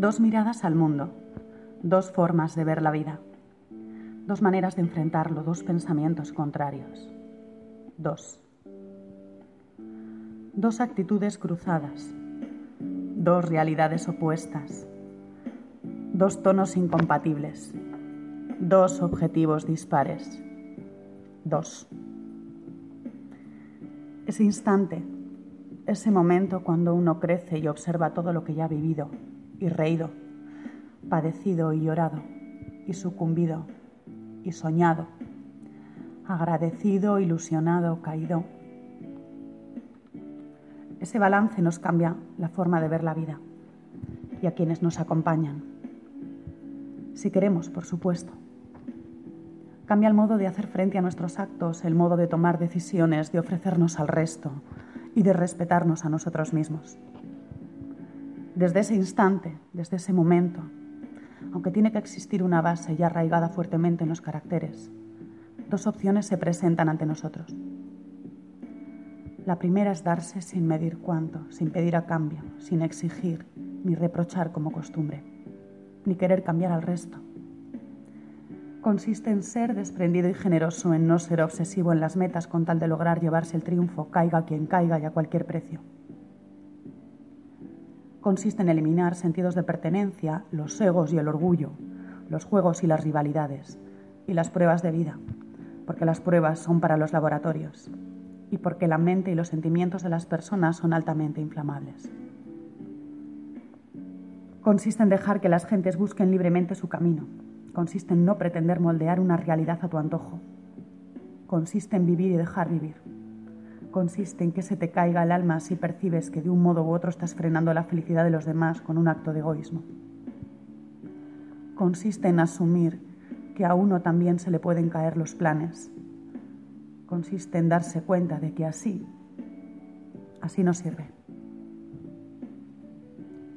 Dos miradas al mundo, dos formas de ver la vida, dos maneras de enfrentarlo, dos pensamientos contrarios. Dos. Dos actitudes cruzadas, dos realidades opuestas, dos tonos incompatibles, dos objetivos dispares. Dos. Ese instante, ese momento cuando uno crece y observa todo lo que ya ha vivido y reído, padecido y llorado, y sucumbido y soñado, agradecido, ilusionado, caído. Ese balance nos cambia la forma de ver la vida y a quienes nos acompañan. Si queremos, por supuesto. Cambia el modo de hacer frente a nuestros actos, el modo de tomar decisiones, de ofrecernos al resto y de respetarnos a nosotros mismos. Desde ese instante, desde ese momento, aunque tiene que existir una base ya arraigada fuertemente en los caracteres, dos opciones se presentan ante nosotros. La primera es darse sin medir cuánto, sin pedir a cambio, sin exigir ni reprochar como costumbre, ni querer cambiar al resto. Consiste en ser desprendido y generoso, en no ser obsesivo en las metas con tal de lograr llevarse el triunfo, caiga quien caiga y a cualquier precio consiste en eliminar sentidos de pertenencia, los egos y el orgullo, los juegos y las rivalidades, y las pruebas de vida, porque las pruebas son para los laboratorios y porque la mente y los sentimientos de las personas son altamente inflamables. Consiste en dejar que las gentes busquen libremente su camino, consiste en no pretender moldear una realidad a tu antojo, consiste en vivir y dejar vivir consiste en que se te caiga el alma si percibes que de un modo u otro estás frenando la felicidad de los demás con un acto de egoísmo. Consiste en asumir que a uno también se le pueden caer los planes. Consiste en darse cuenta de que así, así no sirve.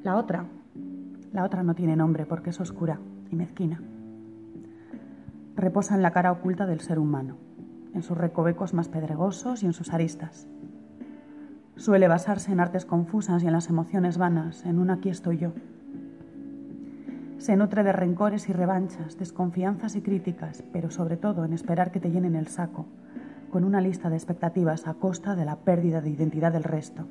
La otra, la otra no tiene nombre porque es oscura y mezquina. Reposa en la cara oculta del ser humano en sus recovecos más pedregosos y en sus aristas. Suele basarse en artes confusas y en las emociones vanas, en un aquí estoy yo. Se nutre de rencores y revanchas, desconfianzas y críticas, pero sobre todo en esperar que te llenen el saco, con una lista de expectativas a costa de la pérdida de identidad del resto.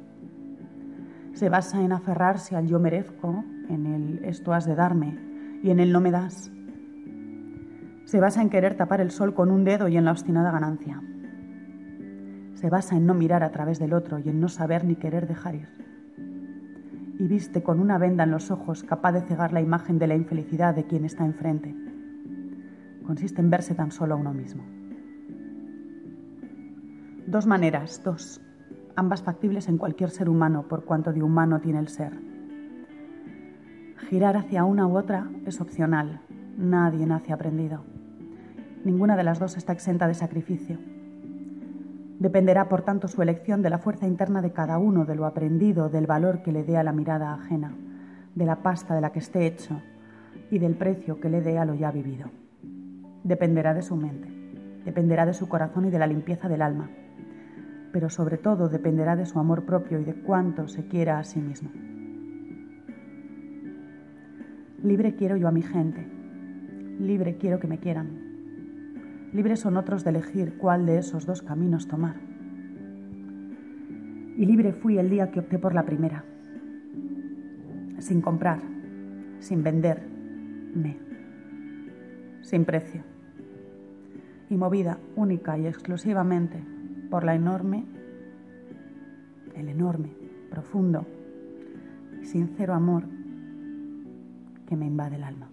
Se basa en aferrarse al yo merezco, en el esto has de darme y en el no me das, se basa en querer tapar el sol con un dedo y en la obstinada ganancia. Se basa en no mirar a través del otro y en no saber ni querer dejar ir. Y viste con una venda en los ojos capaz de cegar la imagen de la infelicidad de quien está enfrente. Consiste en verse tan solo a uno mismo. Dos maneras, dos, ambas factibles en cualquier ser humano por cuanto de humano tiene el ser. Girar hacia una u otra es opcional, nadie nace aprendido. Ninguna de las dos está exenta de sacrificio. Dependerá, por tanto, su elección de la fuerza interna de cada uno, de lo aprendido, del valor que le dé a la mirada ajena, de la pasta de la que esté hecho y del precio que le dé a lo ya vivido. Dependerá de su mente, dependerá de su corazón y de la limpieza del alma, pero sobre todo dependerá de su amor propio y de cuánto se quiera a sí mismo. Libre quiero yo a mi gente, libre quiero que me quieran, Libres son otros de elegir cuál de esos dos caminos tomar. Y libre fui el día que opté por la primera, sin comprar, sin vender, me, sin precio, y movida única y exclusivamente por la enorme, el enorme, profundo y sincero amor que me invade el alma.